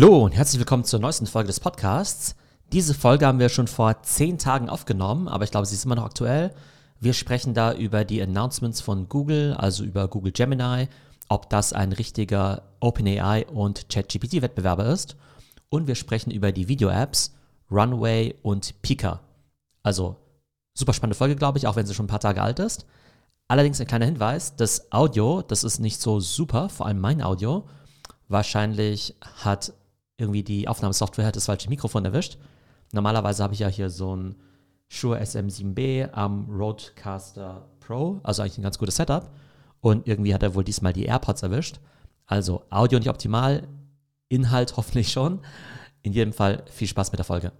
Hallo und herzlich willkommen zur neuesten Folge des Podcasts. Diese Folge haben wir schon vor zehn Tagen aufgenommen, aber ich glaube, sie ist immer noch aktuell. Wir sprechen da über die Announcements von Google, also über Google Gemini, ob das ein richtiger OpenAI und ChatGPT-Wettbewerber ist. Und wir sprechen über die Video-Apps Runway und Pika. Also super spannende Folge, glaube ich, auch wenn sie schon ein paar Tage alt ist. Allerdings ein kleiner Hinweis, das Audio, das ist nicht so super, vor allem mein Audio. Wahrscheinlich hat irgendwie die Aufnahmesoftware das falsche Mikrofon erwischt. Normalerweise habe ich ja hier so ein Shure SM7B am Roadcaster Pro, also eigentlich ein ganz gutes Setup. Und irgendwie hat er wohl diesmal die AirPods erwischt. Also Audio nicht optimal, Inhalt hoffentlich schon. In jedem Fall viel Spaß mit der Folge.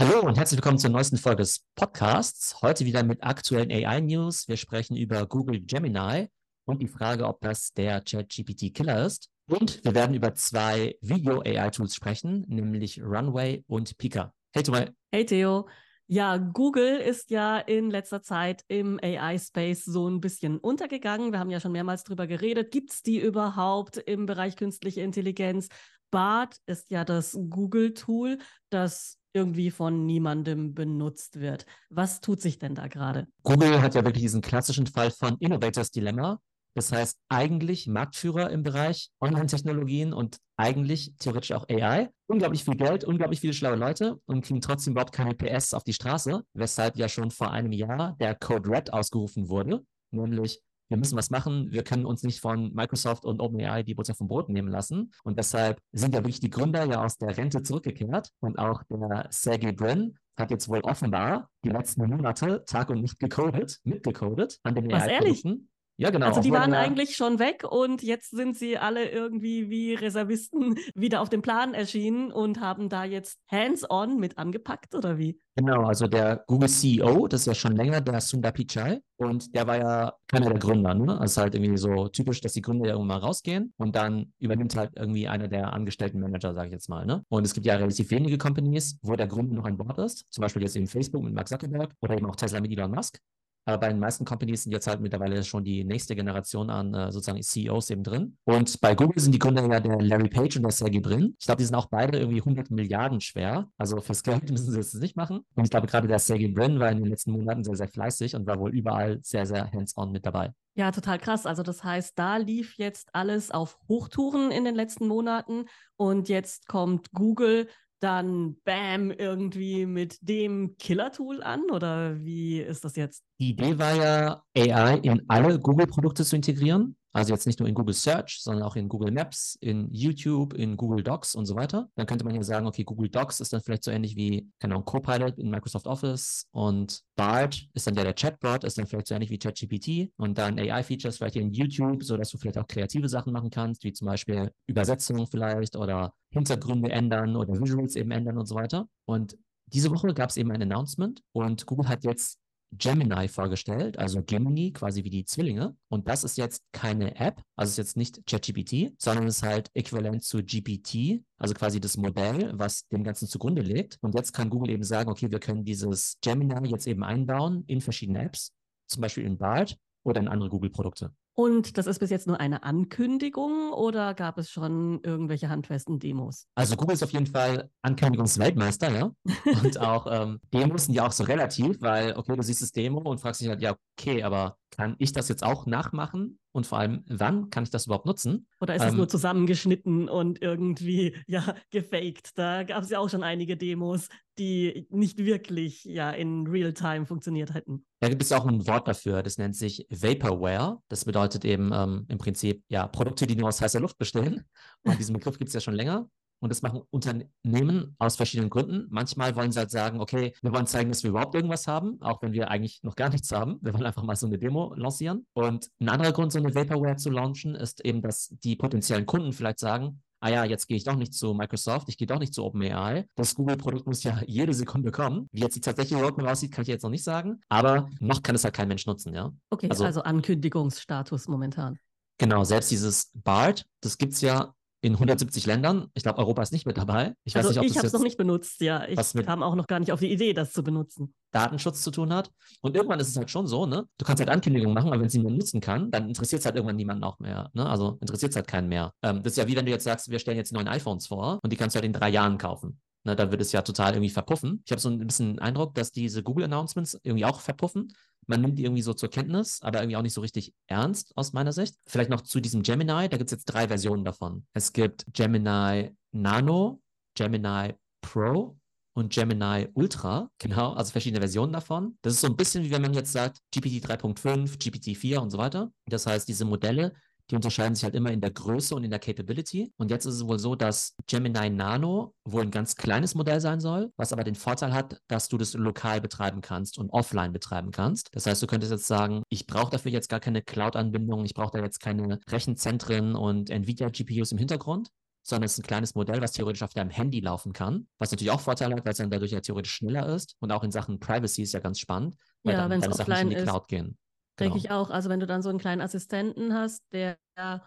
Hallo und herzlich willkommen zur neuesten Folge des Podcasts. Heute wieder mit aktuellen AI-News. Wir sprechen über Google Gemini und die Frage, ob das der ChatGPT-Killer ist. Und wir werden über zwei Video-AI-Tools sprechen, nämlich Runway und Pika. Hey Thomas. Hey Theo. Ja, Google ist ja in letzter Zeit im AI-Space so ein bisschen untergegangen. Wir haben ja schon mehrmals drüber geredet. Gibt es die überhaupt im Bereich künstliche Intelligenz? BART ist ja das Google-Tool, das irgendwie von niemandem benutzt wird. Was tut sich denn da gerade? Google hat ja wirklich diesen klassischen Fall von Innovators Dilemma. Das heißt, eigentlich Marktführer im Bereich Online-Technologien und eigentlich theoretisch auch AI. Unglaublich viel Geld, unglaublich viele schlaue Leute und kriegen trotzdem überhaupt keine PS auf die Straße, weshalb ja schon vor einem Jahr der Code Red ausgerufen wurde, nämlich wir müssen was machen, wir können uns nicht von Microsoft und OpenAI die Butter vom Brot nehmen lassen. Und deshalb sind ja wirklich die Gründer ja aus der Rente zurückgekehrt. Und auch der Sergey Brin hat jetzt wohl offenbar die letzten Monate Tag und Nacht gecodet, mitgecodet an den AI-Produkten. Ja, genau. Also die waren eigentlich schon weg und jetzt sind sie alle irgendwie wie Reservisten wieder auf dem Plan erschienen und haben da jetzt hands-on mit angepackt oder wie? Genau, also der Google CEO, das ist ja schon länger, der Sundar Pichai und der war ja keiner der Gründer. Ne? Also halt irgendwie so typisch, dass die Gründer ja irgendwann mal rausgehen und dann übernimmt halt irgendwie einer der angestellten Manager, sage ich jetzt mal. Ne? Und es gibt ja relativ wenige Companies, wo der Gründer noch ein Bord ist. Zum Beispiel jetzt eben Facebook mit Mark Zuckerberg oder eben auch Tesla mit Elon Musk. Aber bei den meisten Companies sind jetzt halt mittlerweile schon die nächste Generation an äh, sozusagen CEOs eben drin. Und bei Google sind die Gründer ja der Larry Page und der Sergey Brin. Ich glaube, die sind auch beide irgendwie 100 Milliarden schwer. Also fürs Geld müssen sie es nicht machen. Und ich glaube, gerade der Sergey Brin war in den letzten Monaten sehr, sehr fleißig und war wohl überall sehr, sehr hands-on mit dabei. Ja, total krass. Also das heißt, da lief jetzt alles auf Hochtouren in den letzten Monaten und jetzt kommt Google dann bam irgendwie mit dem Killer-Tool an oder wie ist das jetzt? Die Idee war ja, AI in alle Google-Produkte zu integrieren. Also jetzt nicht nur in Google Search, sondern auch in Google Maps, in YouTube, in Google Docs und so weiter. Dann könnte man ja sagen, okay, Google Docs ist dann vielleicht so ähnlich wie, keine Ahnung, Copilot in Microsoft Office und BART ist dann der, der Chatbot, ist dann vielleicht so ähnlich wie ChatGPT und dann AI-Features vielleicht in YouTube, sodass du vielleicht auch kreative Sachen machen kannst, wie zum Beispiel Übersetzungen vielleicht oder Hintergründe ändern oder Visuals eben ändern und so weiter. Und diese Woche gab es eben ein Announcement und Google hat jetzt Gemini vorgestellt, also Gemini quasi wie die Zwillinge. Und das ist jetzt keine App, also ist jetzt nicht ChatGPT, sondern ist halt äquivalent zu GPT, also quasi das Modell, was dem Ganzen zugrunde liegt. Und jetzt kann Google eben sagen, okay, wir können dieses Gemini jetzt eben einbauen in verschiedene Apps, zum Beispiel in BART oder in andere Google-Produkte. Und das ist bis jetzt nur eine Ankündigung oder gab es schon irgendwelche handfesten Demos? Also Google ist auf jeden Fall Ankündigungsweltmeister, ja. Und auch ähm, Demos sind ja auch so relativ, weil, okay, du siehst das Demo und fragst dich halt, ja, okay, aber kann ich das jetzt auch nachmachen? Und vor allem, wann kann ich das überhaupt nutzen? Oder ist ähm, es nur zusammengeschnitten und irgendwie, ja, gefaked? Da gab es ja auch schon einige Demos, die nicht wirklich, ja, in Real-Time funktioniert hätten. Da gibt es auch ein Wort dafür, das nennt sich Vaporware. Das bedeutet eben ähm, im Prinzip, ja, Produkte, die nur aus heißer Luft bestehen. Und diesen Begriff gibt es ja schon länger. Und das machen Unternehmen aus verschiedenen Gründen. Manchmal wollen sie halt sagen, okay, wir wollen zeigen, dass wir überhaupt irgendwas haben, auch wenn wir eigentlich noch gar nichts haben. Wir wollen einfach mal so eine Demo lancieren. Und ein anderer Grund, so eine Vaporware zu launchen, ist eben, dass die potenziellen Kunden vielleicht sagen, ah ja, jetzt gehe ich doch nicht zu Microsoft, ich gehe doch nicht zu OpenAI. Das Google-Produkt muss ja jede Sekunde kommen. Wie jetzt die tatsächliche Roadmap aussieht, kann ich jetzt noch nicht sagen. Aber noch kann es halt kein Mensch nutzen, ja. Okay, also, also Ankündigungsstatus momentan. Genau, selbst dieses BART, das gibt es ja in 170 Ländern. Ich glaube, Europa ist nicht mit dabei. Ich also ich habe es noch nicht benutzt, ja. Ich kam auch noch gar nicht auf die Idee, das zu benutzen. Datenschutz zu tun hat. Und irgendwann ist es halt schon so, ne? Du kannst halt Ankündigungen machen, aber wenn sie niemand nutzen kann, dann interessiert es halt irgendwann niemanden auch mehr. Ne? Also interessiert es halt keinen mehr. Ähm, das ist ja wie wenn du jetzt sagst, wir stellen jetzt die neuen iPhones vor und die kannst du halt in drei Jahren kaufen. Ne, da wird es ja total irgendwie verpuffen. Ich habe so ein bisschen den Eindruck, dass diese Google-Announcements irgendwie auch verpuffen. Man nimmt die irgendwie so zur Kenntnis, aber irgendwie auch nicht so richtig ernst aus meiner Sicht. Vielleicht noch zu diesem Gemini, da gibt es jetzt drei Versionen davon. Es gibt Gemini Nano, Gemini Pro und Gemini Ultra, genau, also verschiedene Versionen davon. Das ist so ein bisschen wie wenn man jetzt sagt GPT 3.5, GPT 4 und so weiter. Das heißt, diese Modelle die unterscheiden sich halt immer in der Größe und in der Capability. Und jetzt ist es wohl so, dass Gemini Nano wohl ein ganz kleines Modell sein soll, was aber den Vorteil hat, dass du das lokal betreiben kannst und offline betreiben kannst. Das heißt, du könntest jetzt sagen, ich brauche dafür jetzt gar keine Cloud-Anbindung, ich brauche da jetzt keine Rechenzentren und Nvidia-GPUs im Hintergrund, sondern es ist ein kleines Modell, was theoretisch auf deinem Handy laufen kann, was natürlich auch Vorteile hat, weil es dann dadurch ja theoretisch schneller ist und auch in Sachen Privacy ist ja ganz spannend, weil ja, dann deine Sachen nicht in die Cloud ist. gehen. Denke genau. ich auch. Also wenn du dann so einen kleinen Assistenten hast, der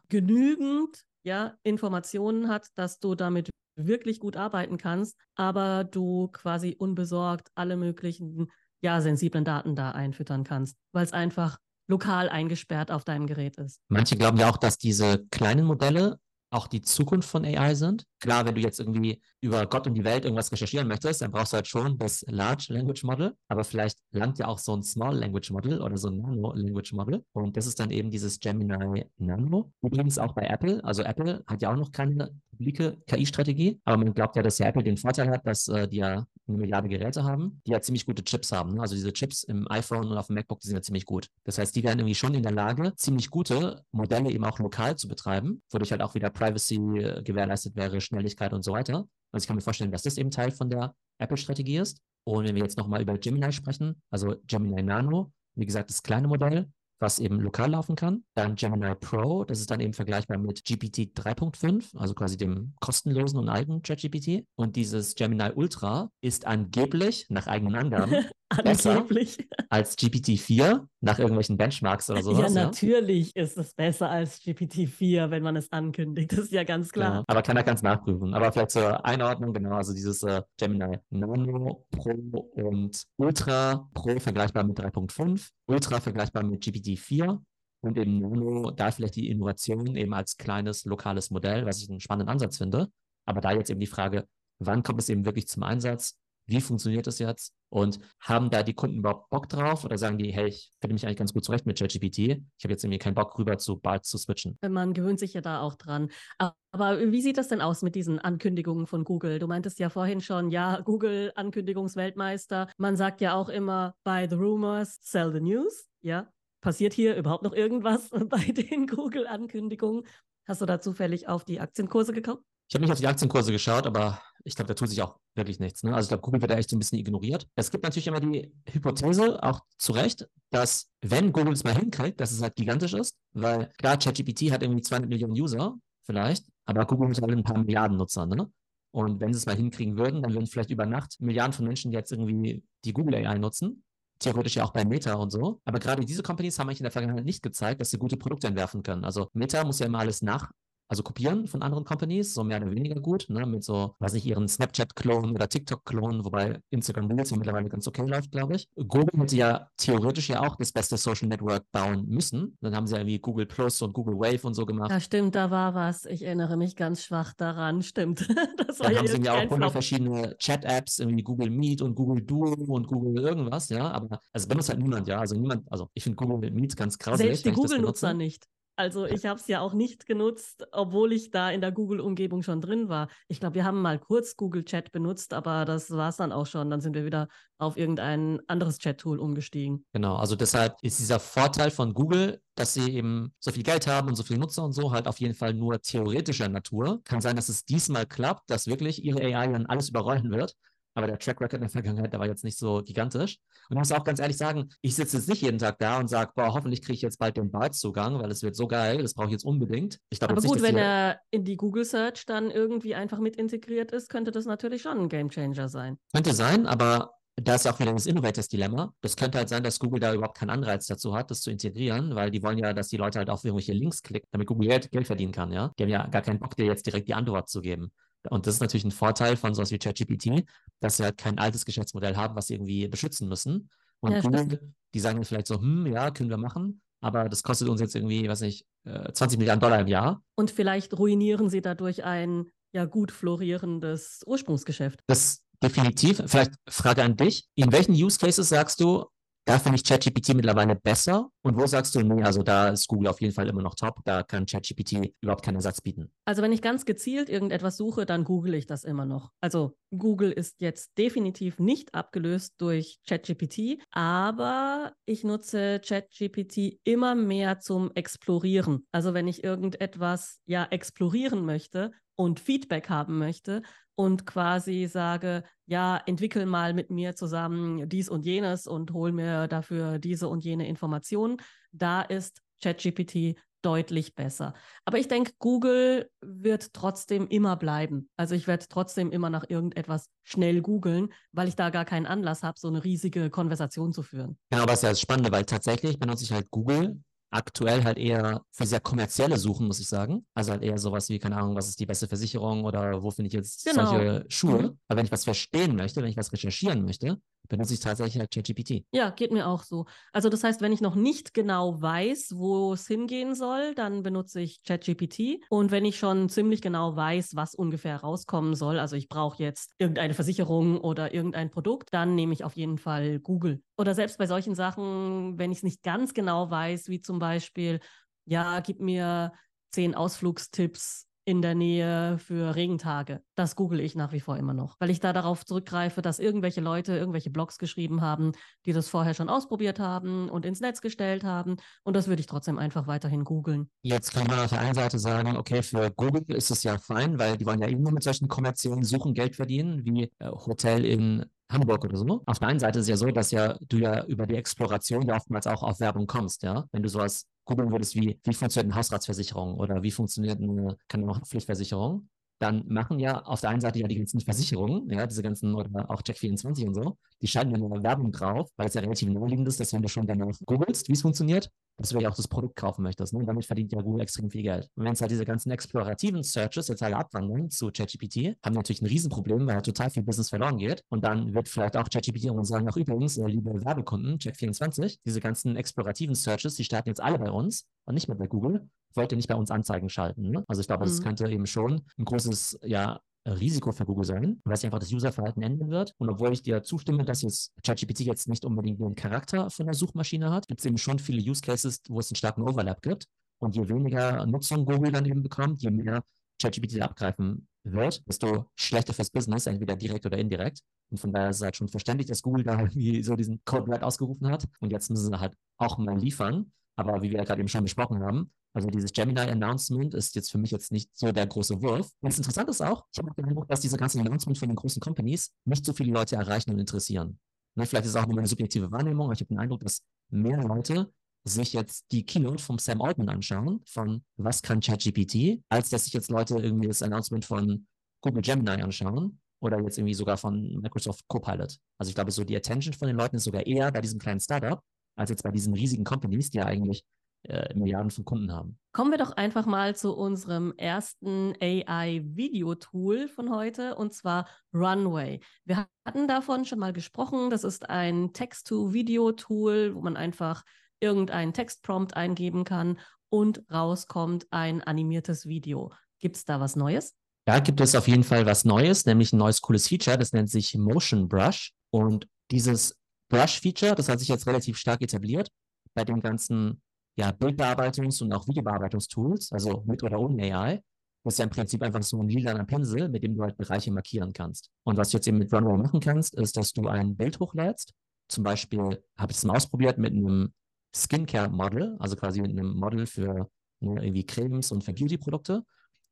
genügend ja, Informationen hat, dass du damit wirklich gut arbeiten kannst, aber du quasi unbesorgt alle möglichen ja, sensiblen Daten da einfüttern kannst, weil es einfach lokal eingesperrt auf deinem Gerät ist. Manche glauben ja auch, dass diese kleinen Modelle auch die Zukunft von AI sind. Klar, wenn du jetzt irgendwie über Gott und die Welt irgendwas recherchieren möchtest, dann brauchst du halt schon das Large Language Model, aber vielleicht langt ja auch so ein Small Language Model oder so ein Nano Language Model. Und das ist dann eben dieses Gemini Nano. Übrigens auch bei Apple. Also Apple hat ja auch noch keine publike KI-Strategie, aber man glaubt ja, dass ja Apple den Vorteil hat, dass äh, die ja eine Milliarde Geräte haben, die ja ziemlich gute Chips haben. Ne? Also diese Chips im iPhone und auf dem MacBook, die sind ja ziemlich gut. Das heißt, die werden irgendwie schon in der Lage, ziemlich gute Modelle eben auch lokal zu betreiben, wodurch halt auch wieder Privacy äh, gewährleistet wäre, Schnelligkeit und so weiter. Also ich kann mir vorstellen, dass das eben Teil von der Apple-Strategie ist. Und wenn wir jetzt nochmal über Gemini sprechen, also Gemini Nano, wie gesagt, das kleine Modell, was eben lokal laufen kann. Dann Gemini Pro, das ist dann eben vergleichbar mit GPT 3.5, also quasi dem kostenlosen und eigenen ChatGPT. Und dieses Gemini Ultra ist angeblich, nach eigenen Angaben, Angeblich. als GPT-4 nach irgendwelchen Benchmarks oder sowas. Ja, natürlich ja? ist es besser als GPT-4, wenn man es ankündigt. Das ist ja ganz klar. Ja, aber keiner kann es nachprüfen. Aber vielleicht zur Einordnung, genau, also dieses äh, Gemini Nano Pro und Ultra Pro vergleichbar mit 3.5, Ultra vergleichbar mit GPT-4 und eben Nano, da vielleicht die Innovation eben als kleines lokales Modell, was ich einen spannenden Ansatz finde. Aber da jetzt eben die Frage, wann kommt es eben wirklich zum Einsatz? Wie funktioniert das jetzt? Und haben da die Kunden überhaupt Bock drauf oder sagen die, hey, ich finde mich eigentlich ganz gut zurecht mit ChatGPT. Ich habe jetzt irgendwie keinen Bock rüber zu bald zu switchen. Man gewöhnt sich ja da auch dran. Aber wie sieht das denn aus mit diesen Ankündigungen von Google? Du meintest ja vorhin schon, ja, Google Ankündigungsweltmeister. Man sagt ja auch immer, buy the rumors, sell the news. Ja, passiert hier überhaupt noch irgendwas bei den Google-Ankündigungen? Hast du da zufällig auf die Aktienkurse gekommen? Ich habe nicht auf die Aktienkurse geschaut, aber ich glaube, da tut sich auch wirklich nichts. Ne? Also ich glaube, Google wird da echt so ein bisschen ignoriert. Es gibt natürlich immer die Hypothese, auch zu Recht, dass wenn Google es mal hinkriegt, dass es halt gigantisch ist, weil klar, ChatGPT hat irgendwie 200 Millionen User vielleicht, aber Google hat halt ein paar Milliarden Nutzer. Ne? Und wenn sie es mal hinkriegen würden, dann würden vielleicht über Nacht Milliarden von Menschen jetzt irgendwie die Google AI nutzen. Theoretisch ja auch bei Meta und so. Aber gerade diese Companies haben eigentlich in der Vergangenheit nicht gezeigt, dass sie gute Produkte entwerfen können. Also Meta muss ja immer alles nach also kopieren von anderen Companies, so mehr oder weniger gut, ne, mit so, weiß nicht, ihren Snapchat-Klonen oder TikTok-Klonen, wobei Instagram Reels ja mittlerweile ganz okay läuft, glaube ich. Google hätte ja theoretisch ja auch das beste Social Network bauen müssen. Dann haben sie ja irgendwie Google Plus und Google Wave und so gemacht. Ja, stimmt, da war was. Ich erinnere mich ganz schwach daran, stimmt. das war Dann ja haben sie ja auch 100 verschiedene Chat-Apps, irgendwie Google Meet und Google Duo und Google irgendwas, ja, aber also benutzt halt niemand, ja, also niemand, also ich finde Google Meet ganz krass. Selbst die Google-Nutzer nicht. Also ich habe es ja auch nicht genutzt, obwohl ich da in der Google-Umgebung schon drin war. Ich glaube, wir haben mal kurz Google Chat benutzt, aber das war es dann auch schon. Dann sind wir wieder auf irgendein anderes Chat-Tool umgestiegen. Genau, also deshalb ist dieser Vorteil von Google, dass sie eben so viel Geld haben und so viele Nutzer und so, halt auf jeden Fall nur theoretischer Natur. Kann sein, dass es diesmal klappt, dass wirklich ihre AI dann alles überrollen wird aber der Track Record in der Vergangenheit, der war jetzt nicht so gigantisch. Und ich muss auch ganz ehrlich sagen, ich sitze jetzt nicht jeden Tag da und sage, boah, hoffentlich kriege ich jetzt bald den Bart-Zugang, weil es wird so geil, das brauche ich jetzt unbedingt. Ich aber gut, nicht, wenn er in die Google Search dann irgendwie einfach mit integriert ist, könnte das natürlich schon ein Gamechanger sein. Könnte sein, aber da ist ja auch wieder das Innovators-Dilemma. Das könnte halt sein, dass Google da überhaupt keinen Anreiz dazu hat, das zu integrieren, weil die wollen ja, dass die Leute halt auf irgendwelche Links klicken, damit Google Geld, Geld verdienen kann, ja. Die haben ja gar keinen Bock, dir jetzt direkt die Antwort zu geben. Und das ist natürlich ein Vorteil von sowas wie ChatGPT, dass sie halt kein altes Geschäftsmodell haben, was sie irgendwie beschützen müssen. Und ja, Google, die sagen vielleicht so, hm, ja, können wir machen, aber das kostet uns jetzt irgendwie, weiß nicht, 20 äh, Milliarden Dollar im Jahr. Und vielleicht ruinieren sie dadurch ein ja gut florierendes Ursprungsgeschäft. Das definitiv. Vielleicht Frage an dich. In welchen Use Cases sagst du, da finde ich ChatGPT mittlerweile besser. Und wo sagst du, nee, also da ist Google auf jeden Fall immer noch top. Da kann ChatGPT überhaupt keinen Ersatz bieten. Also wenn ich ganz gezielt irgendetwas suche, dann google ich das immer noch. Also Google ist jetzt definitiv nicht abgelöst durch ChatGPT, aber ich nutze ChatGPT immer mehr zum Explorieren. Also wenn ich irgendetwas ja explorieren möchte und Feedback haben möchte, und quasi sage, ja, entwickel mal mit mir zusammen dies und jenes und hol mir dafür diese und jene Informationen. Da ist ChatGPT deutlich besser. Aber ich denke, Google wird trotzdem immer bleiben. Also ich werde trotzdem immer nach irgendetwas schnell googeln, weil ich da gar keinen Anlass habe, so eine riesige Konversation zu führen. Ja, aber es ist ja das Spannende, weil tatsächlich benutze ich halt Google aktuell halt eher für sehr kommerzielle Suchen, muss ich sagen. Also halt eher sowas wie, keine Ahnung, was ist die beste Versicherung oder wo finde ich jetzt genau. solche Schuhe. Mhm. Aber wenn ich was verstehen möchte, wenn ich was recherchieren möchte, benutze ich tatsächlich halt ChatGPT. Ja, geht mir auch so. Also das heißt, wenn ich noch nicht genau weiß, wo es hingehen soll, dann benutze ich ChatGPT. Und wenn ich schon ziemlich genau weiß, was ungefähr rauskommen soll, also ich brauche jetzt irgendeine Versicherung oder irgendein Produkt, dann nehme ich auf jeden Fall Google. Oder selbst bei solchen Sachen, wenn ich es nicht ganz genau weiß, wie zum Beispiel, ja, gib mir zehn Ausflugstipps in der Nähe für Regentage. Das google ich nach wie vor immer noch, weil ich da darauf zurückgreife, dass irgendwelche Leute irgendwelche Blogs geschrieben haben, die das vorher schon ausprobiert haben und ins Netz gestellt haben. Und das würde ich trotzdem einfach weiterhin googeln. Jetzt kann man auf der einen Seite sagen, okay, für Google ist es ja fein, weil die wollen ja eben nur mit solchen kommerziellen Suchen Geld verdienen, wie äh, Hotel in Hamburg oder so. Auf der einen Seite ist es ja so, dass ja du ja über die Exploration ja oftmals auch auf Werbung kommst, ja. Wenn du sowas googeln würdest, wie, wie funktioniert eine Hausratsversicherung oder wie funktioniert eine, keine Pflichtversicherung, dann machen ja auf der einen Seite ja die ganzen Versicherungen, ja, diese ganzen, oder auch Check24 und so, die schalten dann eine Werbung drauf, weil es ja relativ naheliegend ist, dass wenn du schon danach googelst, wie es funktioniert, dass du ja auch das Produkt kaufen möchtest. Ne? Und damit verdient ja Google extrem viel Geld. Und wenn es halt diese ganzen explorativen Searches jetzt alle abwandeln zu ChatGPT, haben natürlich ein Riesenproblem, weil halt total viel Business verloren geht. Und dann wird vielleicht auch ChatGPT und sagen, ach übrigens, äh, liebe Werbekunden, Check24, diese ganzen explorativen Searches, die starten jetzt alle bei uns und nicht mehr bei Google. Wollt ihr nicht bei uns Anzeigen schalten? Ne? Also ich glaube, mhm. das könnte eben schon ein großes, ja, Risiko für Google sein, weil sich einfach das Userverhalten ändern wird. Und obwohl ich dir zustimme, dass jetzt ChatGPT jetzt nicht unbedingt den Charakter von der Suchmaschine hat, gibt es eben schon viele Use Cases, wo es einen starken Overlap gibt. Und je weniger Nutzung Google dann eben bekommt, je mehr ChatGPT abgreifen wird, desto schlechter fürs Business, entweder direkt oder indirekt. Und von daher ist es halt schon verständlich, dass Google da irgendwie so diesen Code Red ausgerufen hat. Und jetzt müssen sie halt auch mal liefern. Aber wie wir ja gerade eben schon besprochen haben, also dieses Gemini-Announcement ist jetzt für mich jetzt nicht so der große Wurf. Und das Interessante ist auch, ich habe den Eindruck, dass diese ganzen Announcements von den großen Companies nicht so viele Leute erreichen und interessieren. Ne, vielleicht ist es auch nur meine subjektive Wahrnehmung, aber ich habe den Eindruck, dass mehr Leute sich jetzt die Keynote vom Sam Altman anschauen, von was kann ChatGPT, als dass sich jetzt Leute irgendwie das Announcement von Google Gemini anschauen oder jetzt irgendwie sogar von Microsoft Copilot. Also ich glaube, so die Attention von den Leuten ist sogar eher bei diesem kleinen Startup, als jetzt bei diesen riesigen Companies, die ja eigentlich äh, Milliarden von Kunden haben. Kommen wir doch einfach mal zu unserem ersten AI-Video-Tool von heute, und zwar Runway. Wir hatten davon schon mal gesprochen. Das ist ein Text-to-Video-Tool, wo man einfach irgendeinen Textprompt eingeben kann und rauskommt ein animiertes Video. Gibt es da was Neues? Da gibt es auf jeden Fall was Neues, nämlich ein neues cooles Feature, das nennt sich Motion Brush. Und dieses Brush-Feature, das hat sich jetzt relativ stark etabliert bei den ganzen ja, Bildbearbeitungs- und auch Videobearbeitungstools, also mit oder ohne AI. Das ist ja im Prinzip einfach so ein lilaner Pinsel, mit dem du halt Bereiche markieren kannst. Und was du jetzt eben mit Runway machen kannst, ist, dass du ein Bild hochlädst. Zum Beispiel habe ich es mal ausprobiert mit einem Skincare-Model, also quasi mit einem Model für ne, irgendwie Cremes und für Beauty-Produkte.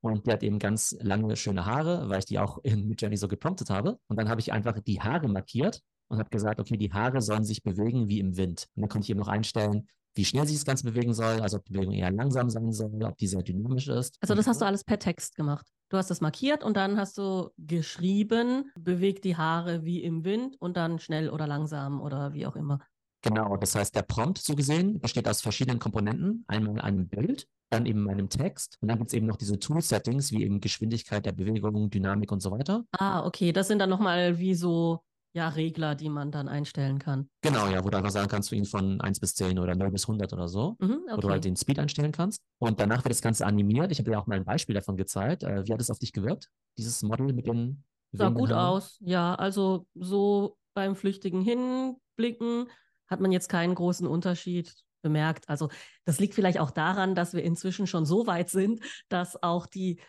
Und die hat eben ganz lange, schöne Haare, weil ich die auch in Midjourney so gepromptet habe. Und dann habe ich einfach die Haare markiert und habe gesagt, okay, die Haare sollen sich bewegen wie im Wind. Und dann konnte ich eben noch einstellen, wie schnell sich das Ganze bewegen soll, also ob die Bewegung eher langsam sein soll, ob die sehr dynamisch ist. Also das hast du alles per Text gemacht? Du hast es markiert und dann hast du geschrieben, bewegt die Haare wie im Wind und dann schnell oder langsam oder wie auch immer. Genau, das heißt, der Prompt so gesehen besteht aus verschiedenen Komponenten. Einmal einem Bild, dann eben meinem Text und dann gibt es eben noch diese Tool-Settings wie eben Geschwindigkeit der Bewegung, Dynamik und so weiter. Ah, okay, das sind dann nochmal wie so ja, Regler, die man dann einstellen kann. Genau, ja, wo du einfach sagen kannst, du ihn von 1 bis 10 oder 0 bis 100 oder so, mhm, okay. wo du halt den Speed einstellen kannst. Und danach wird das Ganze animiert. Ich habe dir auch mal ein Beispiel davon gezeigt. Äh, wie hat es auf dich gewirkt, dieses Model mit den Sah gut aus, ja. Also so beim flüchtigen Hinblicken hat man jetzt keinen großen Unterschied bemerkt. Also das liegt vielleicht auch daran, dass wir inzwischen schon so weit sind, dass auch die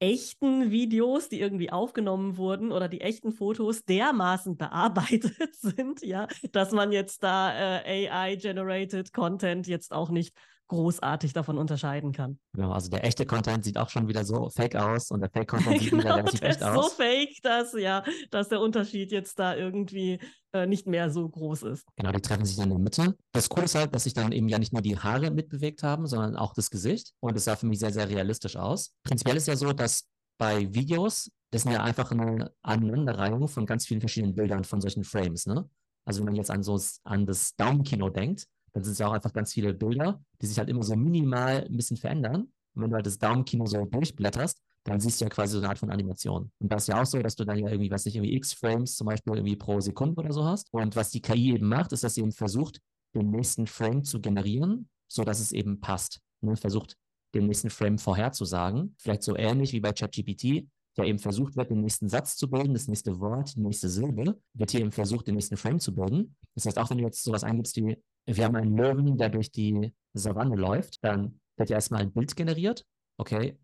echten Videos, die irgendwie aufgenommen wurden oder die echten Fotos dermaßen bearbeitet sind, ja, dass man jetzt da äh, AI-generated Content jetzt auch nicht großartig davon unterscheiden kann. Genau, also der echte Content sieht auch schon wieder so fake aus und der Fake-Content sieht genau, wieder relativ echt aus. So fake, dass ja, dass der Unterschied jetzt da irgendwie äh, nicht mehr so groß ist. Genau, die treffen sich dann in der Mitte. Das Coole ist halt, dass sich dann eben ja nicht nur die Haare mitbewegt haben, sondern auch das Gesicht. Und es sah für mich sehr, sehr realistisch aus. Prinzipiell ist ja so, dass bei Videos, das sind ja einfach eine Aneinanderreihung von ganz vielen verschiedenen Bildern von solchen Frames, ne? Also wenn man jetzt an so an das Daumenkino denkt, dann sind es ja auch einfach ganz viele Bilder, die sich halt immer so minimal ein bisschen verändern. Und wenn du halt das Daumenkino so durchblätterst, dann siehst du ja quasi so eine Art von Animation. Und das ist ja auch so, dass du dann ja irgendwie, weiß nicht, irgendwie x Frames zum Beispiel irgendwie pro Sekunde oder so hast. Und was die KI eben macht, ist, dass sie eben versucht, den nächsten Frame zu generieren, so dass es eben passt. Ne? Versucht, den nächsten Frame vorherzusagen. Vielleicht so ähnlich wie bei ChatGPT, der eben versucht wird, den nächsten Satz zu bilden, das nächste Wort, die nächste Silbe, wird hier eben versucht, den nächsten Frame zu bilden. Das heißt, auch wenn du jetzt sowas eingibst wie, wir haben einen Löwen, der durch die Savanne läuft, dann wird ja erstmal ein Bild generiert. Okay,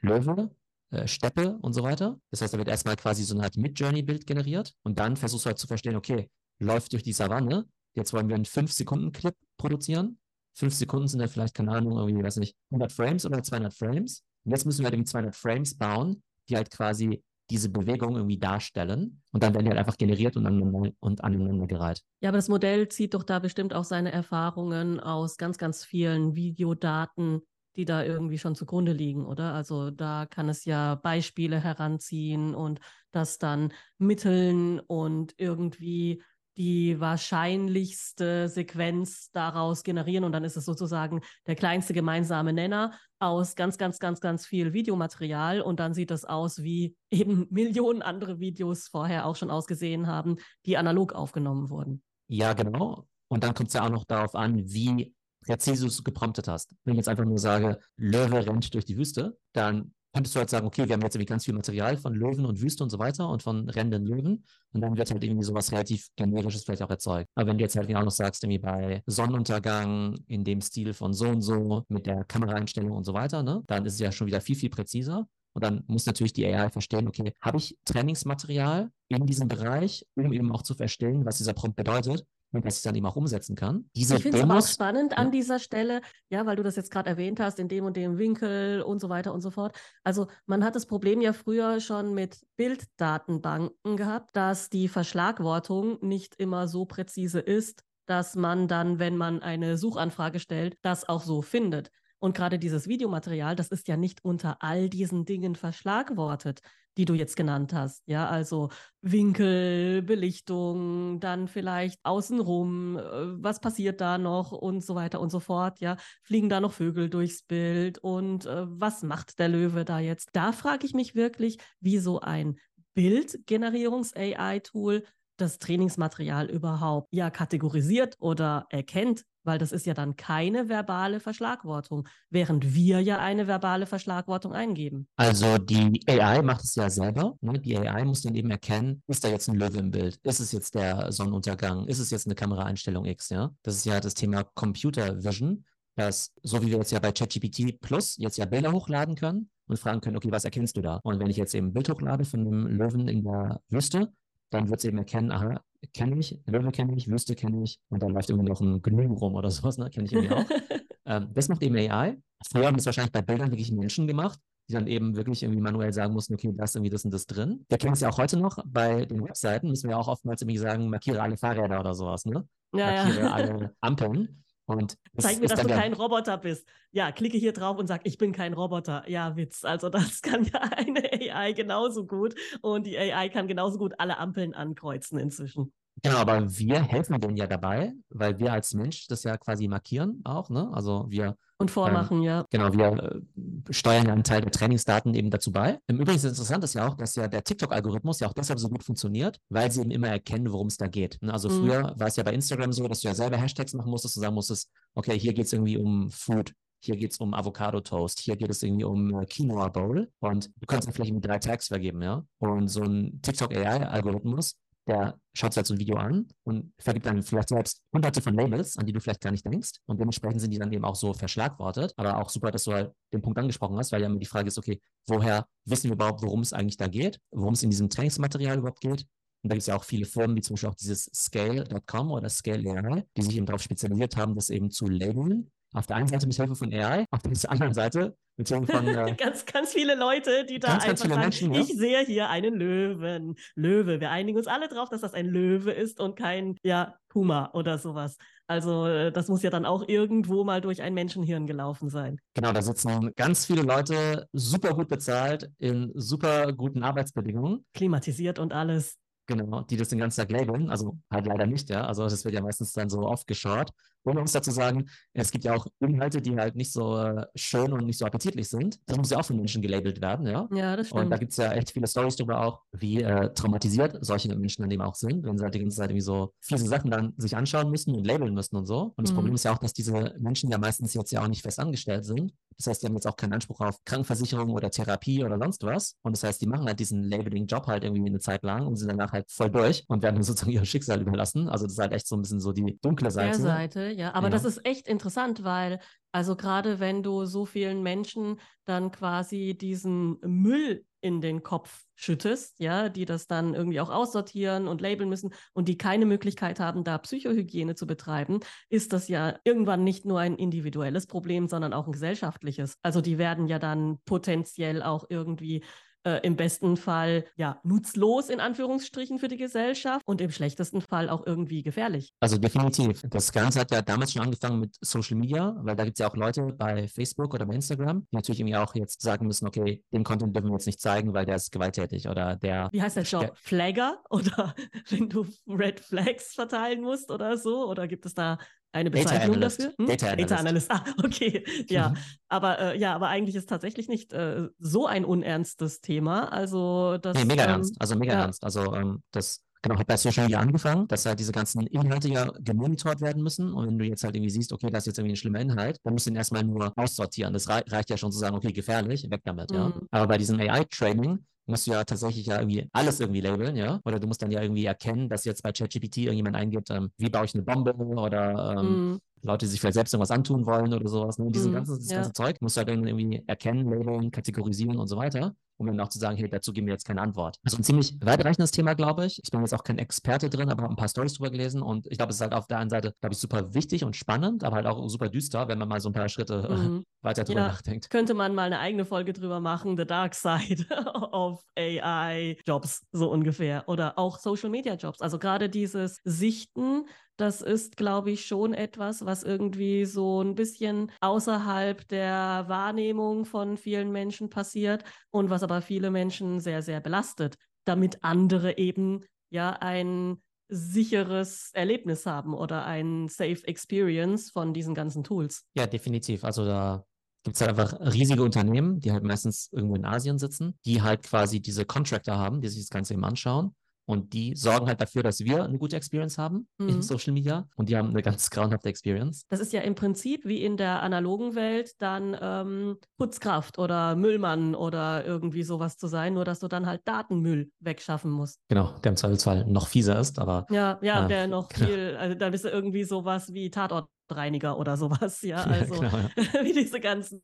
Löwe, äh, Steppe und so weiter. Das heißt, da wird erstmal quasi so eine Art Mid-Journey-Bild generiert und dann versuchst du halt zu verstehen, okay, läuft durch die Savanne. Jetzt wollen wir einen 5-Sekunden-Clip produzieren. 5 Sekunden sind dann vielleicht, keine Ahnung, irgendwie, weiß nicht, 100 Frames oder 200 Frames. Und jetzt müssen wir halt irgendwie 200 Frames bauen, die halt quasi diese Bewegung irgendwie darstellen. Und dann werden die halt einfach generiert und aneinander, und aneinander gereiht. Ja, aber das Modell zieht doch da bestimmt auch seine Erfahrungen aus ganz, ganz vielen Videodaten, die da irgendwie schon zugrunde liegen, oder? Also da kann es ja Beispiele heranziehen und das dann mitteln und irgendwie die wahrscheinlichste Sequenz daraus generieren und dann ist es sozusagen der kleinste gemeinsame Nenner aus ganz, ganz, ganz, ganz viel Videomaterial und dann sieht das aus, wie eben Millionen andere Videos vorher auch schon ausgesehen haben, die analog aufgenommen wurden. Ja, genau. Und dann kommt es ja auch noch darauf an, wie präzise du es gepromptet hast. Wenn ich jetzt einfach nur sage, Löwe rennt durch die Wüste, dann könntest du halt sagen, okay, wir haben jetzt irgendwie ganz viel Material von Löwen und Wüste und so weiter und von rennenden Löwen. Und dann wird halt irgendwie sowas relativ generisches vielleicht auch erzeugt. Aber wenn du jetzt halt genau noch sagst, irgendwie bei Sonnenuntergang in dem Stil von so und so mit der Kameraeinstellung und so weiter, ne, dann ist es ja schon wieder viel, viel präziser. Und dann muss natürlich die AI verstehen, okay, habe ich Trainingsmaterial in diesem Bereich, um eben auch zu verstehen, was dieser Prompt bedeutet und dass ich dann eben auch umsetzen kann. Diese ich finde es auch spannend ja. an dieser Stelle, ja, weil du das jetzt gerade erwähnt hast, in dem und dem Winkel und so weiter und so fort. Also man hat das Problem ja früher schon mit Bilddatenbanken gehabt, dass die Verschlagwortung nicht immer so präzise ist, dass man dann, wenn man eine Suchanfrage stellt, das auch so findet. Und gerade dieses Videomaterial, das ist ja nicht unter all diesen Dingen verschlagwortet, die du jetzt genannt hast. Ja, also Winkel, Belichtung, dann vielleicht außenrum, äh, was passiert da noch und so weiter und so fort. Ja, fliegen da noch Vögel durchs Bild und äh, was macht der Löwe da jetzt? Da frage ich mich wirklich, wie so ein Bildgenerierungs-AI-Tool das Trainingsmaterial überhaupt ja kategorisiert oder erkennt, weil das ist ja dann keine verbale Verschlagwortung, während wir ja eine verbale Verschlagwortung eingeben. Also die AI macht es ja selber. Ne? Die AI muss dann eben erkennen, ist da jetzt ein Löwe im Bild? Ist es jetzt der Sonnenuntergang? Ist es jetzt eine Kameraeinstellung X? Ja, das ist ja das Thema Computer Vision, dass so wie wir jetzt ja bei ChatGPT Plus jetzt ja Bilder hochladen können und fragen können, okay, was erkennst du da? Und wenn ich jetzt eben ein Bild hochlade von einem Löwen in der Wüste, dann wird es eben erkennen, aha, kenne ich, Löwe kenne ich, Wüste kenne ich und dann läuft irgendwie noch ein Gnu rum oder sowas, ne? kenne ich irgendwie auch. ähm, das macht eben AI. Früher haben das wahrscheinlich bei Bildern wirklich Menschen gemacht, die dann eben wirklich irgendwie manuell sagen mussten, okay, da ist irgendwie das und das drin. Wir kennen es ja auch heute noch, bei den Webseiten müssen wir auch oftmals irgendwie sagen, markiere alle Fahrräder oder sowas, ne? Ja, markiere ja. alle Ampeln. Und Zeig mir, dass du kein Roboter bist. Ja, klicke hier drauf und sag, ich bin kein Roboter. Ja, Witz. Also das kann ja eine AI genauso gut und die AI kann genauso gut alle Ampeln ankreuzen inzwischen. Genau, aber wir helfen denen ja dabei, weil wir als Mensch das ja quasi markieren auch, ne? Also wir und vormachen, ähm, ja. Genau, wir äh, steuern ja einen Teil der Trainingsdaten eben dazu bei. Im Übrigen ist interessant ist ja auch, dass ja der TikTok-Algorithmus ja auch deshalb so gut funktioniert, weil sie eben immer erkennen, worum es da geht. Ne? Also mhm. früher war es ja bei Instagram so, dass du ja selber Hashtags machen musstest und sagen musstest, okay, hier geht es irgendwie um Food, hier geht es um Avocado Toast, hier geht es irgendwie um äh, Quinoa Bowl und du kannst ja vielleicht irgendwie drei Tags vergeben, ja. Und so ein TikTok AI-Algorithmus der schaut sich halt so ein Video an und vergibt dann vielleicht selbst hunderte von Labels, an die du vielleicht gar nicht denkst. Und dementsprechend sind die dann eben auch so verschlagwortet. Aber auch super, dass du halt den Punkt angesprochen hast, weil ja immer die Frage ist, okay, woher wissen wir überhaupt, worum es eigentlich da geht, worum es in diesem Trainingsmaterial überhaupt geht? Und da gibt es ja auch viele Firmen, wie zum Beispiel auch dieses Scale.com oder Scale AI, die sich eben darauf spezialisiert haben, das eben zu labeln. Auf der einen Seite mit Hilfe von AI, auf der anderen Seite von. Äh, ganz, ganz viele Leute, die da ganz, einfach ganz sagen, Menschen, ich sehe hier einen Löwen. Löwe. Wir einigen uns alle drauf, dass das ein Löwe ist und kein, ja, Puma oder sowas. Also äh, das muss ja dann auch irgendwo mal durch ein Menschenhirn gelaufen sein. Genau, da sitzen ganz viele Leute, super gut bezahlt, in super guten Arbeitsbedingungen. Klimatisiert und alles. Genau, die das den ganzen Tag labeln, also halt leider nicht, ja. Also das wird ja meistens dann so oft geschaut. Und man muss dazu sagen, es gibt ja auch Inhalte, die halt nicht so äh, schön und nicht so appetitlich sind. Das muss ja auch von Menschen gelabelt werden, ja. Ja, das stimmt. Und da gibt es ja echt viele Stories darüber auch, wie äh, traumatisiert solche Menschen dann eben auch sind, wenn sie halt die ganze Zeit irgendwie so fiese Sachen dann sich anschauen müssen und labeln müssen und so. Und das mhm. Problem ist ja auch, dass diese Menschen ja meistens jetzt ja auch nicht fest angestellt sind. Das heißt, die haben jetzt auch keinen Anspruch auf Krankenversicherung oder Therapie oder sonst was. Und das heißt, die machen halt diesen Labeling-Job halt irgendwie eine Zeit lang und sind danach halt voll durch und werden sozusagen ihrem Schicksal überlassen. Also das ist halt echt so ein bisschen so die dunkle Seite. Der Seite, ja. Aber ja. das ist echt interessant, weil also gerade wenn du so vielen Menschen dann quasi diesen Müll in den Kopf schüttest, ja, die das dann irgendwie auch aussortieren und labeln müssen und die keine Möglichkeit haben, da Psychohygiene zu betreiben, ist das ja irgendwann nicht nur ein individuelles Problem, sondern auch ein gesellschaftliches. Also die werden ja dann potenziell auch irgendwie äh, im besten Fall ja nutzlos in Anführungsstrichen für die Gesellschaft und im schlechtesten Fall auch irgendwie gefährlich. Also definitiv. Das Ganze hat ja damals schon angefangen mit Social Media, weil da gibt es ja auch Leute bei Facebook oder bei Instagram, die natürlich irgendwie auch jetzt sagen müssen, okay, den Content dürfen wir jetzt nicht zeigen, weil der ist gewalttätig oder der. Wie heißt der Job? Flagger? Oder wenn du Red Flags verteilen musst oder so? Oder gibt es da eine Bezeichnung Data dafür? Hm? Data, Analyst. Data Analyst. Ah, okay. Ja, mhm. aber äh, ja, aber eigentlich ist tatsächlich nicht äh, so ein unernstes Thema. Also das. Nee, mega ähm, ernst. Also mega ja. ernst. Also ähm, das genau, hat bei Social Media angefangen, dass halt diese ganzen Inhalte ja gemonitort werden müssen. Und wenn du jetzt halt irgendwie siehst, okay, das ist jetzt irgendwie ein schlimmer Inhalt, dann musst du ihn erstmal nur aussortieren. Das reicht ja schon zu sagen, okay, gefährlich, weg damit, mhm. ja. Aber bei diesem AI-Training musst du ja tatsächlich ja irgendwie alles irgendwie labeln, ja? Oder du musst dann ja irgendwie erkennen, dass jetzt bei ChatGPT irgendjemand eingibt, ähm, wie baue ich eine Bombe oder ähm, mm. Leute, die sich vielleicht selbst irgendwas antun wollen oder sowas. Ne? Diesen mm, ganzen, das ja. ganze Zeug musst du halt irgendwie erkennen, labeln, kategorisieren und so weiter um dann auch zu sagen, hey, dazu geben wir jetzt keine Antwort. Also ein ziemlich weitreichendes Thema, glaube ich. Ich bin jetzt auch kein Experte drin, aber habe ein paar Stories drüber gelesen und ich glaube, es ist halt auf der einen Seite, glaube ich, super wichtig und spannend, aber halt auch super düster, wenn man mal so ein paar Schritte mhm. weiter drüber ja, nachdenkt. Könnte man mal eine eigene Folge drüber machen, The Dark Side of AI Jobs, so ungefähr. Oder auch Social Media Jobs. Also gerade dieses Sichten das ist, glaube ich, schon etwas, was irgendwie so ein bisschen außerhalb der Wahrnehmung von vielen Menschen passiert und was aber viele Menschen sehr, sehr belastet, damit andere eben ja ein sicheres Erlebnis haben oder ein Safe Experience von diesen ganzen Tools. Ja, definitiv. Also da gibt es halt einfach riesige Unternehmen, die halt meistens irgendwo in Asien sitzen, die halt quasi diese Contractor haben, die sich das Ganze eben anschauen und die sorgen halt dafür, dass wir eine gute Experience haben mhm. in Social Media. Und die haben eine ganz grauenhafte Experience. Das ist ja im Prinzip wie in der analogen Welt dann ähm, Putzkraft oder Müllmann oder irgendwie sowas zu sein, nur dass du dann halt Datenmüll wegschaffen musst. Genau, der im Zweifelsfall noch fieser ist, aber. Ja, ja, äh, der noch genau. viel, also da bist du irgendwie sowas wie Tatort Reiniger oder sowas, ja, also ja, genau, ja. wie diese ganzen,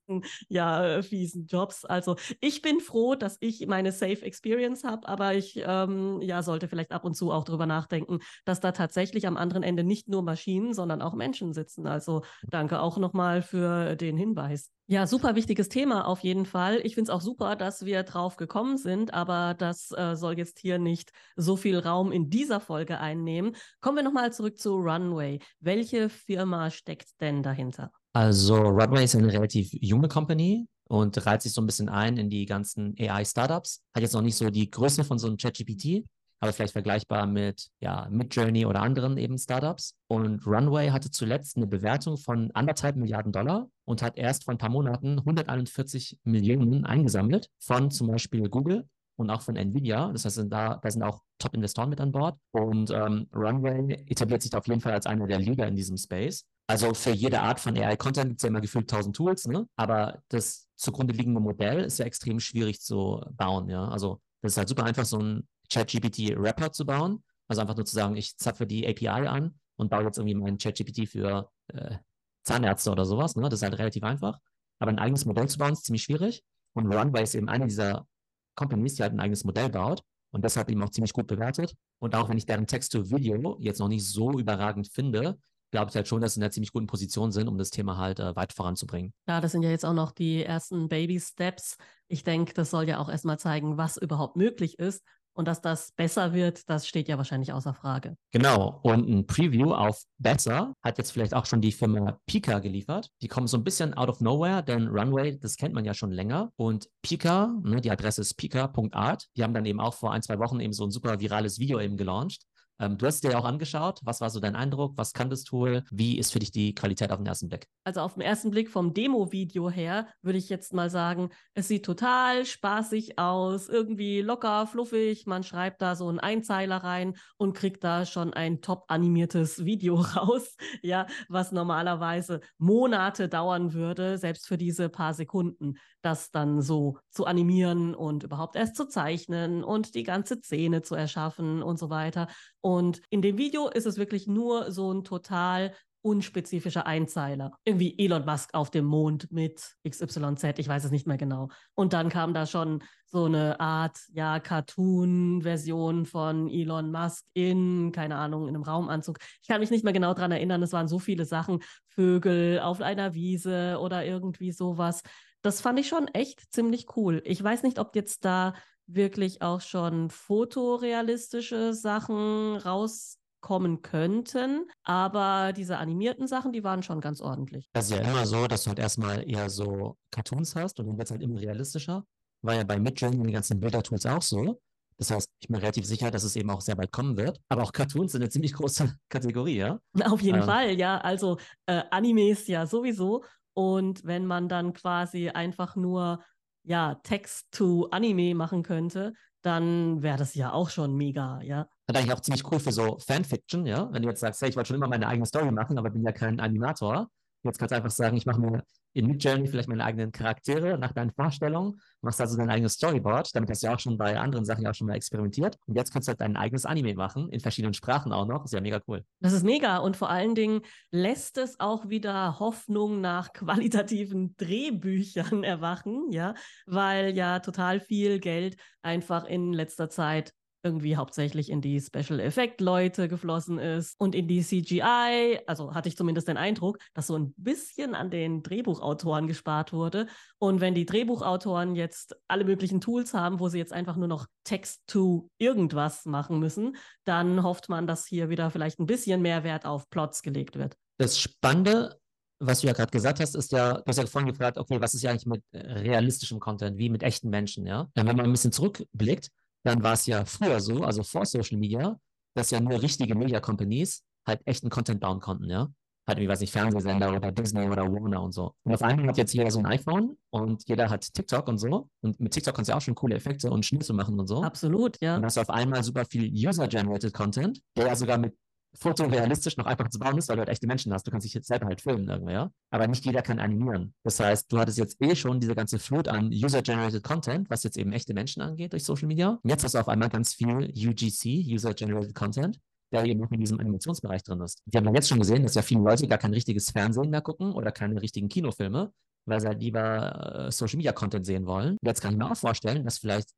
ja, fiesen Jobs. Also ich bin froh, dass ich meine Safe Experience habe, aber ich, ähm, ja, sollte vielleicht ab und zu auch drüber nachdenken, dass da tatsächlich am anderen Ende nicht nur Maschinen, sondern auch Menschen sitzen. Also danke auch nochmal für den Hinweis. Ja, super wichtiges Thema auf jeden Fall. Ich finde es auch super, dass wir drauf gekommen sind, aber das äh, soll jetzt hier nicht so viel Raum in dieser Folge einnehmen. Kommen wir nochmal zurück zu Runway. Welche Firma steckt denn dahinter? Also Runway ist eine relativ junge Company und reiht sich so ein bisschen ein in die ganzen AI-Startups. Hat jetzt noch nicht so die Größe von so einem ChatGPT, aber vielleicht vergleichbar mit ja, Midjourney oder anderen eben Startups. Und Runway hatte zuletzt eine Bewertung von anderthalb Milliarden Dollar und hat erst vor ein paar Monaten 141 Millionen eingesammelt von zum Beispiel Google und auch von Nvidia. Das heißt, da, da sind auch Top-Investoren mit an Bord. Und ähm, Runway etabliert sich auf jeden Fall als einer der Leader in diesem Space. Also für jede Art von AI-Content gibt es ja immer gefühlt 1000 Tools, ne? aber das zugrunde liegende Modell ist ja extrem schwierig zu bauen. Ja? Also das ist halt super einfach, so ein ChatGPT-Wrapper zu bauen. Also einfach nur zu sagen, ich zapfe die API an und baue jetzt irgendwie mein ChatGPT für äh, Zahnärzte oder sowas. Ne? Das ist halt relativ einfach. Aber ein eigenes Modell zu bauen, ist ziemlich schwierig. Und Runway ist eben eine dieser Companies, die halt ein eigenes Modell baut und deshalb eben auch ziemlich gut bewertet. Und auch wenn ich deren Text-to-Video jetzt noch nicht so überragend finde, glaube ich halt schon, dass sie in einer ziemlich guten Position sind, um das Thema halt äh, weit voranzubringen. Ja, das sind ja jetzt auch noch die ersten Baby-Steps. Ich denke, das soll ja auch erstmal zeigen, was überhaupt möglich ist. Und dass das besser wird, das steht ja wahrscheinlich außer Frage. Genau. Und ein Preview auf Besser hat jetzt vielleicht auch schon die Firma Pika geliefert. Die kommen so ein bisschen out of nowhere, denn Runway, das kennt man ja schon länger. Und Pika, ne, die Adresse ist pika.art. Die haben dann eben auch vor ein, zwei Wochen eben so ein super virales Video eben gelauncht. Ähm, du hast dir ja auch angeschaut. Was war so dein Eindruck? Was kann das Tool? Wie ist für dich die Qualität auf den ersten Blick? Also auf den ersten Blick vom Demo-Video her würde ich jetzt mal sagen, es sieht total spaßig aus, irgendwie locker, fluffig. Man schreibt da so einen Einzeiler rein und kriegt da schon ein top animiertes Video raus, ja, was normalerweise Monate dauern würde, selbst für diese paar Sekunden, das dann so zu animieren und überhaupt erst zu zeichnen und die ganze Szene zu erschaffen und so weiter. Und in dem Video ist es wirklich nur so ein total unspezifischer Einzeiler. Irgendwie Elon Musk auf dem Mond mit XYZ, ich weiß es nicht mehr genau. Und dann kam da schon so eine Art, ja, Cartoon-Version von Elon Musk in, keine Ahnung, in einem Raumanzug. Ich kann mich nicht mehr genau dran erinnern, es waren so viele Sachen, Vögel auf einer Wiese oder irgendwie sowas. Das fand ich schon echt ziemlich cool. Ich weiß nicht, ob jetzt da wirklich auch schon fotorealistische Sachen rauskommen könnten. Aber diese animierten Sachen, die waren schon ganz ordentlich. Das ist ja immer so, dass du halt erstmal eher so Cartoons hast und dann wird es halt immer realistischer. War ja bei Midjourney die ganzen Bilder-Tools auch so. Das heißt, ich bin relativ sicher, dass es eben auch sehr bald kommen wird. Aber auch Cartoons sind eine ziemlich große Kategorie, ja? Auf jeden ähm. Fall, ja. Also äh, Animes ja sowieso. Und wenn man dann quasi einfach nur ja, Text to Anime machen könnte, dann wäre das ja auch schon mega, ja. Das ist eigentlich auch ziemlich cool für so Fanfiction, ja. Wenn du jetzt sagst, hey, ich wollte schon immer meine eigene Story machen, aber bin ja kein Animator. Jetzt kannst du einfach sagen, ich mache mir in Midjourney vielleicht meine eigenen Charaktere nach deinen Vorstellungen, machst also dein eigenes Storyboard. Damit hast du ja auch schon bei anderen Sachen ja auch schon mal experimentiert. Und jetzt kannst du halt dein eigenes Anime machen, in verschiedenen Sprachen auch noch. ist ja mega cool. Das ist mega. Und vor allen Dingen lässt es auch wieder Hoffnung nach qualitativen Drehbüchern erwachen, ja, weil ja total viel Geld einfach in letzter Zeit irgendwie hauptsächlich in die Special Effect Leute geflossen ist und in die CGI. Also hatte ich zumindest den Eindruck, dass so ein bisschen an den Drehbuchautoren gespart wurde. Und wenn die Drehbuchautoren jetzt alle möglichen Tools haben, wo sie jetzt einfach nur noch Text to irgendwas machen müssen, dann hofft man, dass hier wieder vielleicht ein bisschen mehr Wert auf Plots gelegt wird. Das Spannende was du ja gerade gesagt hast, ist ja, du hast ja vorhin gefragt, okay, was ist ja eigentlich mit äh, realistischem Content, wie mit echten Menschen, ja? Wenn man ein bisschen zurückblickt, dann war es ja früher so, also vor Social Media, dass ja nur richtige Media Companies halt echten Content bauen konnten, ja. Halt, wie weiß ich, Fernsehsender oder Disney oder Warner und so. Und auf einmal hat jetzt jeder so ein iPhone und jeder hat TikTok und so. Und mit TikTok kannst du ja auch schon coole Effekte und Schnitze machen und so. Absolut, ja. Und hast du auf einmal super viel User-Generated Content, der ja sogar mit fotorealistisch noch einfach zu bauen ist, weil du halt echte Menschen hast. Du kannst dich jetzt selber halt filmen irgendwo, ja. Aber nicht jeder kann animieren. Das heißt, du hattest jetzt eh schon diese ganze Flut an User-Generated Content, was jetzt eben echte Menschen angeht durch Social Media. Und jetzt hast du auf einmal ganz viel UGC, User-Generated Content, der eben noch in diesem Animationsbereich drin ist. Wir haben ja jetzt schon gesehen, dass ja viele Leute gar kein richtiges Fernsehen mehr gucken oder keine richtigen Kinofilme, weil sie halt lieber äh, Social Media Content sehen wollen. Jetzt kann ich mir auch vorstellen, dass vielleicht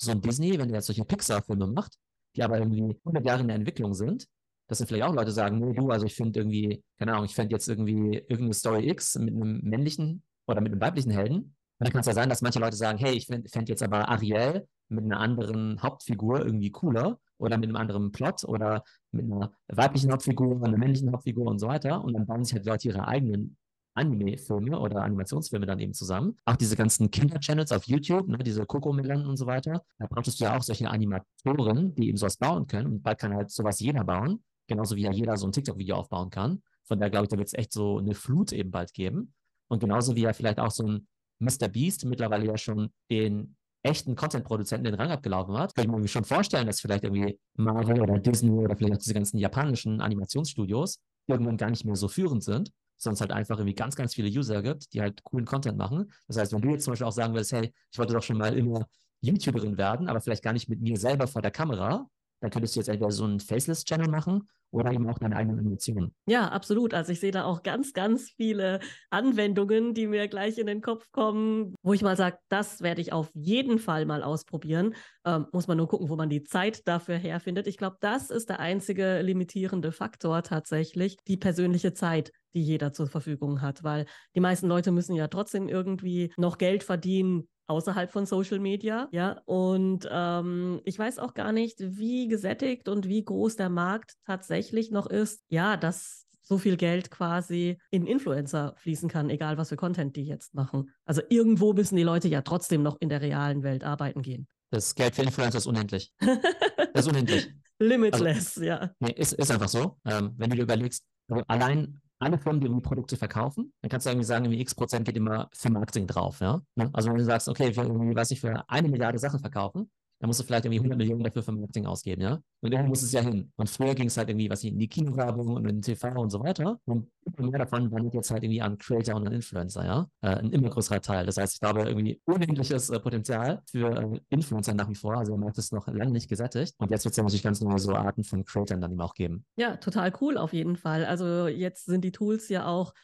so ein Disney, wenn der jetzt solche Pixar-Filme macht, die aber irgendwie 100 Jahre in der Entwicklung sind, dass dann vielleicht auch Leute sagen, nee, du, also ich finde irgendwie, keine Ahnung, ich fände jetzt irgendwie irgendeine Story X mit einem männlichen oder mit einem weiblichen Helden. Und dann kann es ja sein, dass manche Leute sagen, hey, ich fände fänd jetzt aber Ariel mit einer anderen Hauptfigur irgendwie cooler oder mit einem anderen Plot oder mit einer weiblichen Hauptfigur, einer männlichen Hauptfigur und so weiter. Und dann bauen sich halt Leute ihre eigenen Anime-Filme oder Animationsfilme dann eben zusammen. Auch diese ganzen Kinder-Channels auf YouTube, ne, diese Coco-Melon und so weiter. Da brauchst du ja auch solche Animatoren, die eben sowas bauen können. Und bald kann halt sowas jeder bauen. Genauso wie ja jeder so ein TikTok-Video aufbauen kann. Von daher glaube ich, da wird es echt so eine Flut eben bald geben. Und genauso wie ja vielleicht auch so ein Mr. Beast mittlerweile ja schon den echten Content-Produzenten den Rang abgelaufen hat, kann ich mir schon vorstellen, dass vielleicht irgendwie Marvel oder Disney oder vielleicht auch diese ganzen japanischen Animationsstudios irgendwann gar nicht mehr so führend sind, sondern es halt einfach irgendwie ganz, ganz viele User gibt, die halt coolen Content machen. Das heißt, wenn du jetzt zum Beispiel auch sagen willst, hey, ich wollte doch schon mal immer YouTuberin werden, aber vielleicht gar nicht mit mir selber vor der Kamera, dann könntest du jetzt entweder so einen Faceless-Channel machen oder eben auch deine eigenen Animationen. Ja, absolut. Also ich sehe da auch ganz, ganz viele Anwendungen, die mir gleich in den Kopf kommen, wo ich mal sage, das werde ich auf jeden Fall mal ausprobieren. Ähm, muss man nur gucken, wo man die Zeit dafür herfindet. Ich glaube, das ist der einzige limitierende Faktor tatsächlich, die persönliche Zeit die jeder zur Verfügung hat, weil die meisten Leute müssen ja trotzdem irgendwie noch Geld verdienen, außerhalb von Social Media, ja. Und ähm, ich weiß auch gar nicht, wie gesättigt und wie groß der Markt tatsächlich noch ist, ja, dass so viel Geld quasi in Influencer fließen kann, egal was für Content die jetzt machen. Also irgendwo müssen die Leute ja trotzdem noch in der realen Welt arbeiten gehen. Das Geld für Influencer ist unendlich. Das ist unendlich. Limitless, also, ja. Nee, ist, ist einfach so. Ähm, wenn du dir überlegst, allein alle Firmen, die irgendwie Produkte verkaufen, dann kannst du irgendwie sagen, wie x Prozent geht immer für Marketing drauf, ja. Ne? Also wenn du sagst, okay, für irgendwie, weiß ich, für eine Milliarde Sachen verkaufen, dann musst du vielleicht irgendwie 100 Millionen dafür für Marketing ausgeben, ja? Und irgendwo muss es ja hin. Und früher ging es halt irgendwie, was ich, in die Kinowerbung und in den TV und so weiter. Und immer mehr davon wandert jetzt halt irgendwie an Creator und an Influencer, ja? Äh, ein immer größerer Teil. Das heißt, ich glaube, irgendwie unendliches äh, Potenzial für äh, Influencer nach wie vor. Also der Markt ist noch lange nicht gesättigt. Und jetzt wird es ja natürlich ganz neue so Arten von Creators dann eben auch geben. Ja, total cool auf jeden Fall. Also jetzt sind die Tools ja auch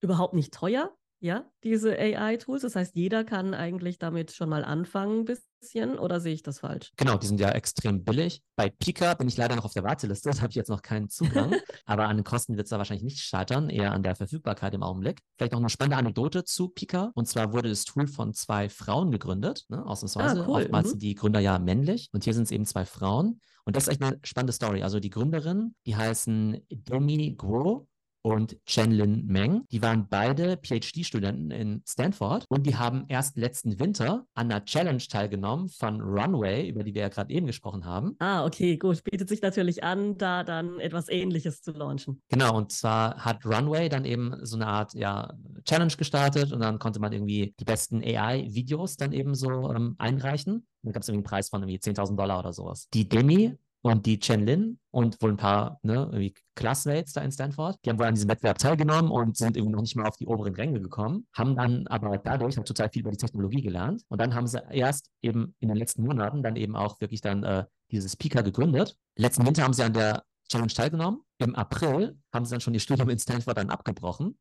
überhaupt nicht teuer ja, diese AI-Tools. Das heißt, jeder kann eigentlich damit schon mal anfangen, ein bisschen, oder sehe ich das falsch? Genau, die sind ja extrem billig. Bei Pika bin ich leider noch auf der Warteliste, da habe ich jetzt noch keinen Zugang. aber an den Kosten wird es da wahrscheinlich nicht scheitern, eher an der Verfügbarkeit im Augenblick. Vielleicht noch eine spannende Anekdote zu Pika. Und zwar wurde das Tool von zwei Frauen gegründet, ne, ausnahmsweise. Ah, cool. Oftmals mhm. sind die Gründer ja männlich und hier sind es eben zwei Frauen. Und das ist echt eine spannende Story. Also die Gründerin, die heißen Demi Guo und Chen-Lin Meng. Die waren beide PhD-Studenten in Stanford und die haben erst letzten Winter an einer Challenge teilgenommen von Runway, über die wir ja gerade eben gesprochen haben. Ah, okay, gut. Bietet sich natürlich an, da dann etwas Ähnliches zu launchen. Genau, und zwar hat Runway dann eben so eine Art ja, Challenge gestartet und dann konnte man irgendwie die besten AI-Videos dann eben so ähm, einreichen. Da gab es irgendwie einen Preis von irgendwie 10.000 Dollar oder sowas. Die Demi und die Chen Lin und wohl ein paar ne, irgendwie Classmates da in Stanford, die haben wohl an diesem Wettbewerb teilgenommen und sind irgendwie noch nicht mal auf die oberen Ränge gekommen, haben dann aber dadurch halt total viel über die Technologie gelernt und dann haben sie erst eben in den letzten Monaten dann eben auch wirklich dann äh, dieses Pika gegründet. Letzten Winter haben sie an der Challenge teilgenommen. Im April haben sie dann schon ihr Studium in Stanford dann abgebrochen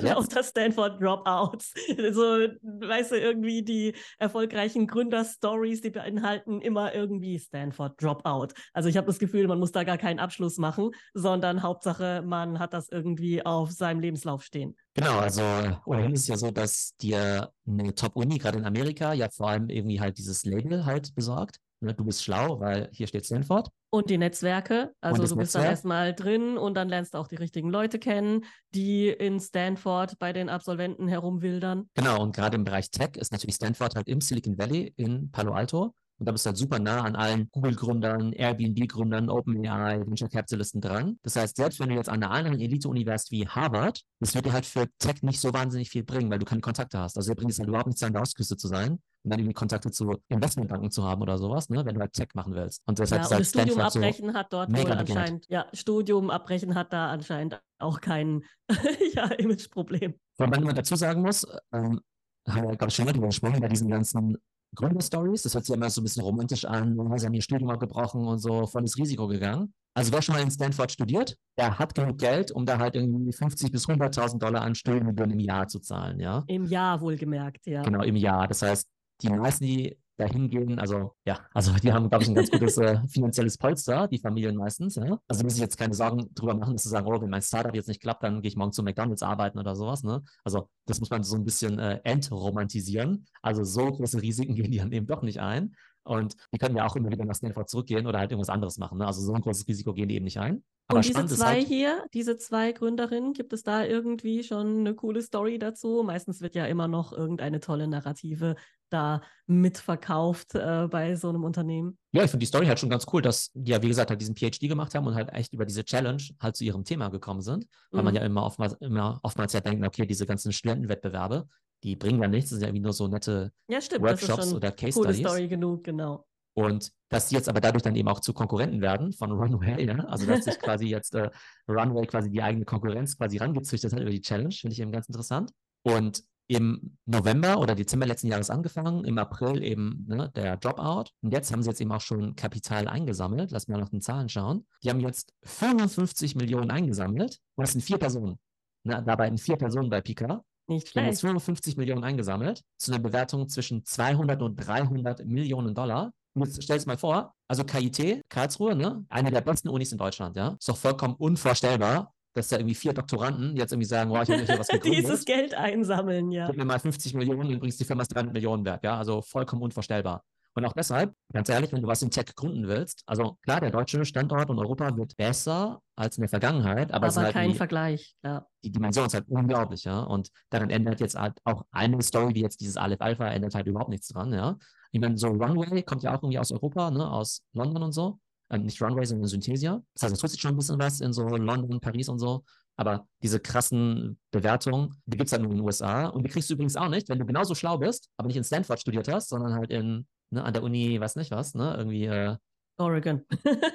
Lauter Stanford Dropouts. So, weißt du, irgendwie die erfolgreichen Gründerstories, die beinhalten immer irgendwie Stanford Dropout. Also ich habe das Gefühl, man muss da gar keinen Abschluss machen, sondern Hauptsache, man hat das irgendwie auf seinem Lebenslauf stehen. Genau, also ohnehin ist es ja so, dass dir eine Top-Uni gerade in Amerika ja vor allem irgendwie halt dieses Label halt besorgt. Ne, du bist schlau, weil hier steht Stanford. Und die Netzwerke. Also du bist Netzwerk. dann erstmal drin und dann lernst du auch die richtigen Leute kennen, die in Stanford bei den Absolventen herumwildern. Genau, und gerade im Bereich Tech ist natürlich Stanford halt im Silicon Valley in Palo Alto. Und da bist du halt super nah an allen Google-Gründern, Airbnb-Gründern, OpenAI, Venture Capitalisten dran. Das heißt, selbst wenn du jetzt an einer anderen Elite-Uni wärst wie Harvard, das wird dir halt für Tech nicht so wahnsinnig viel bringen, weil du keine Kontakte hast. Also, dir bringt es halt überhaupt nichts an der Ostküste zu sein und dann irgendwie Kontakte zu Investmentbanken zu haben oder sowas, ne, wenn du halt Tech machen willst. Und deshalb ja, und das Studium Stanford abbrechen so hat dort wohl anscheinend, ja, Studium abbrechen hat da anscheinend auch kein ja, Imageproblem. Wobei man dazu sagen muss, ähm, haben wir, ich, schon mal drüber gesprochen, bei diesen ganzen Gründerstories. Das hört sich immer so ein bisschen romantisch an. Sie haben ihr Studium abgebrochen und so volles Risiko gegangen. Also wer schon mal in Stanford studiert, der hat genug Geld, um da halt irgendwie 50 bis 100.000 Dollar an Studiengebühren im Jahr zu zahlen, ja. Im Jahr wohlgemerkt, ja. Genau, im Jahr. Das heißt, die meisten, die dahin gehen. Also ja, also die haben, glaube ich, ein ganz gutes äh, finanzielles Polster, die Familien meistens. Ja? Also muss ich jetzt keine Sorgen drüber machen, dass sie sagen, oh, wenn mein Startup jetzt nicht klappt, dann gehe ich morgen zu McDonalds arbeiten oder sowas. Ne? Also das muss man so ein bisschen äh, entromantisieren. Also so große Risiken gehen die dann eben doch nicht ein. Und die können ja auch immer wieder nach Stanford zurückgehen oder halt irgendwas anderes machen. Ne? Also so ein großes Risiko gehen die eben nicht ein. Aber und diese zwei halt, hier, diese zwei Gründerinnen, gibt es da irgendwie schon eine coole Story dazu? Meistens wird ja immer noch irgendeine tolle Narrative da mitverkauft äh, bei so einem Unternehmen. Ja, ich finde die Story halt schon ganz cool, dass die ja, wie gesagt, halt diesen PhD gemacht haben und halt echt über diese Challenge halt zu ihrem Thema gekommen sind. Weil mhm. man ja immer oftmals, immer oftmals ja denkt, okay, diese ganzen Studentenwettbewerbe, die bringen ja nichts, das sind ja irgendwie nur so nette ja, stimmt, Workshops oder Case coole Studies. Story genug, genau. Und dass die jetzt aber dadurch dann eben auch zu Konkurrenten werden von Runway, ja? also dass sich quasi jetzt äh, Runway quasi die eigene Konkurrenz quasi rangezüchtet hat über die Challenge, finde ich eben ganz interessant. Und im November oder Dezember letzten Jahres angefangen, im April eben ne, der Dropout. Und jetzt haben sie jetzt eben auch schon Kapital eingesammelt. Lass mal nach den Zahlen schauen. Die haben jetzt 55 Millionen eingesammelt. Und das sind vier Personen. Ne, dabei in vier Personen bei Pika. Nicht schlecht. Die haben jetzt 55 Millionen eingesammelt. Zu einer Bewertung zwischen 200 und 300 Millionen Dollar. Jetzt stell es mal vor, also KIT, Karlsruhe, ne? eine der besten Unis in Deutschland, ja. Ist doch vollkommen unvorstellbar, dass da irgendwie vier Doktoranden jetzt irgendwie sagen, wow, ich habe hier was gegründet. Dieses Geld einsammeln, ja. Gib mir mal 50 Millionen, übrigens die Firma ist 300 Millionen wert, ja. Also vollkommen unvorstellbar. Und auch deshalb, ganz ehrlich, wenn du was in Tech gründen willst, also klar, der deutsche Standort und Europa wird besser als in der Vergangenheit, aber, aber halt kein die, Vergleich, ja. Die Dimension ist halt unglaublich, ja. Und daran ändert jetzt halt auch eine Story, wie jetzt dieses Aleph Alpha, ändert halt überhaupt nichts dran, ja. Ich meine, so Runway kommt ja auch irgendwie aus Europa, ne, aus London und so. Ähm, nicht Runway, sondern Synthesia. Das heißt, es tut sich schon ein bisschen was in so London, Paris und so. Aber diese krassen Bewertungen, die gibt es halt nur in den USA. Und die kriegst du übrigens auch nicht, wenn du genauso schlau bist, aber nicht in Stanford studiert hast, sondern halt in, ne, an der Uni, weiß nicht was, ne, irgendwie äh, Oregon.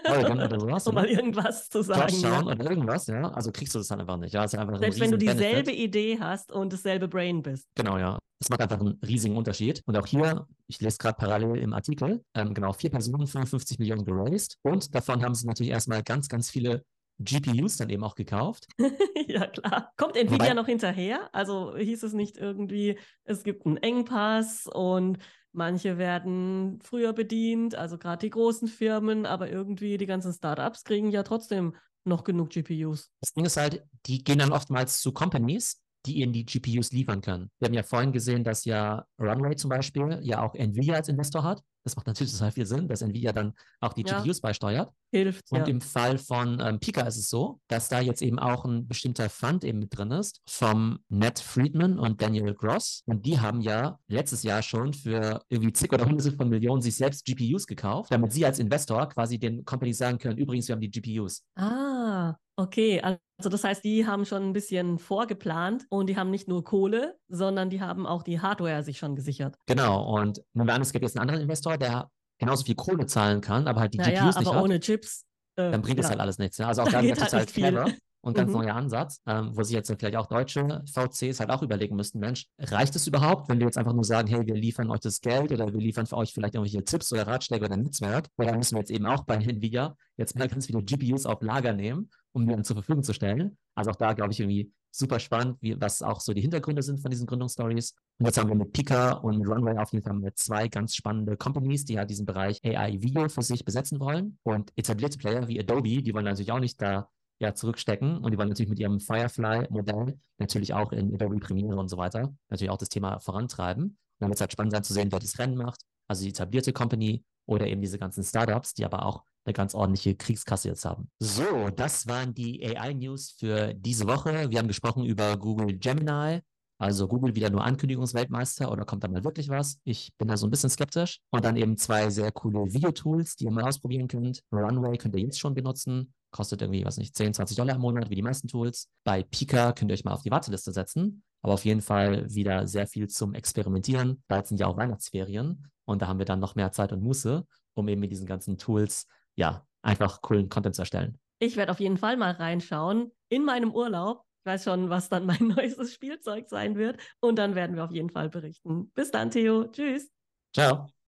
Oregon oder sowas. um mal irgendwas zu sagen. Schauen ja. oder irgendwas, ja. Also kriegst du das dann einfach nicht. Ja, einfach Selbst wenn du dieselbe Benefit. Idee hast und dasselbe Brain bist. Genau, ja. Das macht einfach einen riesigen Unterschied. Und auch hier, ich lese gerade parallel im Artikel, ähm, genau, vier Personen, 55 Millionen geraced. Und davon haben sie natürlich erstmal ganz, ganz viele GPUs dann eben auch gekauft. ja, klar. Kommt Nvidia Wobei, noch hinterher? Also hieß es nicht irgendwie, es gibt einen Engpass und Manche werden früher bedient, also gerade die großen Firmen, aber irgendwie die ganzen Startups kriegen ja trotzdem noch genug GPUs. Das Ding ist halt, die gehen dann oftmals zu Companies, die ihnen die GPUs liefern können. Wir haben ja vorhin gesehen, dass ja Runway zum Beispiel ja auch Nvidia als Investor hat. Das macht natürlich total viel Sinn, dass Nvidia dann auch die ja. GPUs beisteuert. Hilft. Und ja. im Fall von ähm, Pika ist es so, dass da jetzt eben auch ein bestimmter Fund eben mit drin ist vom Ned Friedman und Daniel Gross. Und die haben ja letztes Jahr schon für irgendwie zig oder hunderte von Millionen sich selbst GPUs gekauft, damit sie als Investor quasi den Companies sagen können, übrigens, wir haben die GPUs. Ah, okay. Also das heißt, die haben schon ein bisschen vorgeplant und die haben nicht nur Kohle, sondern die haben auch die Hardware sich schon gesichert. Genau. Und nehmen wir an, es gibt jetzt einen anderen Investor, der genauso viel Kohle zahlen kann, aber halt die naja, GPUs nicht aber hat. ohne Chips. Äh, dann bringt ja. es halt alles nichts. Ne? Also auch da ist halt clever und ganz mhm. neuer Ansatz, ähm, wo sich jetzt vielleicht auch deutsche VCs halt auch überlegen müssten, Mensch, reicht es überhaupt, wenn wir jetzt einfach nur sagen, hey, wir liefern euch das Geld oder wir liefern für euch vielleicht irgendwelche Tipps oder Ratschläge oder ein Netzwerk, oder müssen wir jetzt eben auch bei Nvidia jetzt mal ganz viele GPUs auf Lager nehmen, um die dann zur Verfügung zu stellen. Also auch da, glaube ich, irgendwie super spannend, wie, was auch so die Hintergründe sind von diesen Gründungsstories. Und jetzt haben wir mit Pika und mit Runway auf jeden Fall zwei ganz spannende Companies, die ja diesen Bereich AI-Video für sich besetzen wollen. Und etablierte Player wie Adobe, die wollen natürlich auch nicht da ja, zurückstecken. Und die wollen natürlich mit ihrem Firefly-Modell natürlich auch in Adobe Premiere und so weiter natürlich auch das Thema vorantreiben. Und dann wird es halt spannend sein zu sehen, wer das Rennen macht. Also die etablierte Company oder eben diese ganzen Startups, die aber auch eine ganz ordentliche Kriegskasse jetzt haben. So, das waren die AI-News für diese Woche. Wir haben gesprochen über Google Gemini. Also Google wieder nur Ankündigungsweltmeister oder kommt da mal wirklich was? Ich bin da so ein bisschen skeptisch. Und dann eben zwei sehr coole Videotools, die ihr mal ausprobieren könnt. Runway könnt ihr jetzt schon benutzen. Kostet irgendwie, was nicht, 10, 20 Dollar im Monat, wie die meisten Tools. Bei Pika könnt ihr euch mal auf die Warteliste setzen. Aber auf jeden Fall wieder sehr viel zum Experimentieren. Bald sind ja auch Weihnachtsferien. Und da haben wir dann noch mehr Zeit und Muße, um eben mit diesen ganzen Tools, ja, einfach coolen Content zu erstellen. Ich werde auf jeden Fall mal reinschauen in meinem Urlaub. Ich weiß schon, was dann mein neuestes Spielzeug sein wird. Und dann werden wir auf jeden Fall berichten. Bis dann, Theo. Tschüss. Ciao.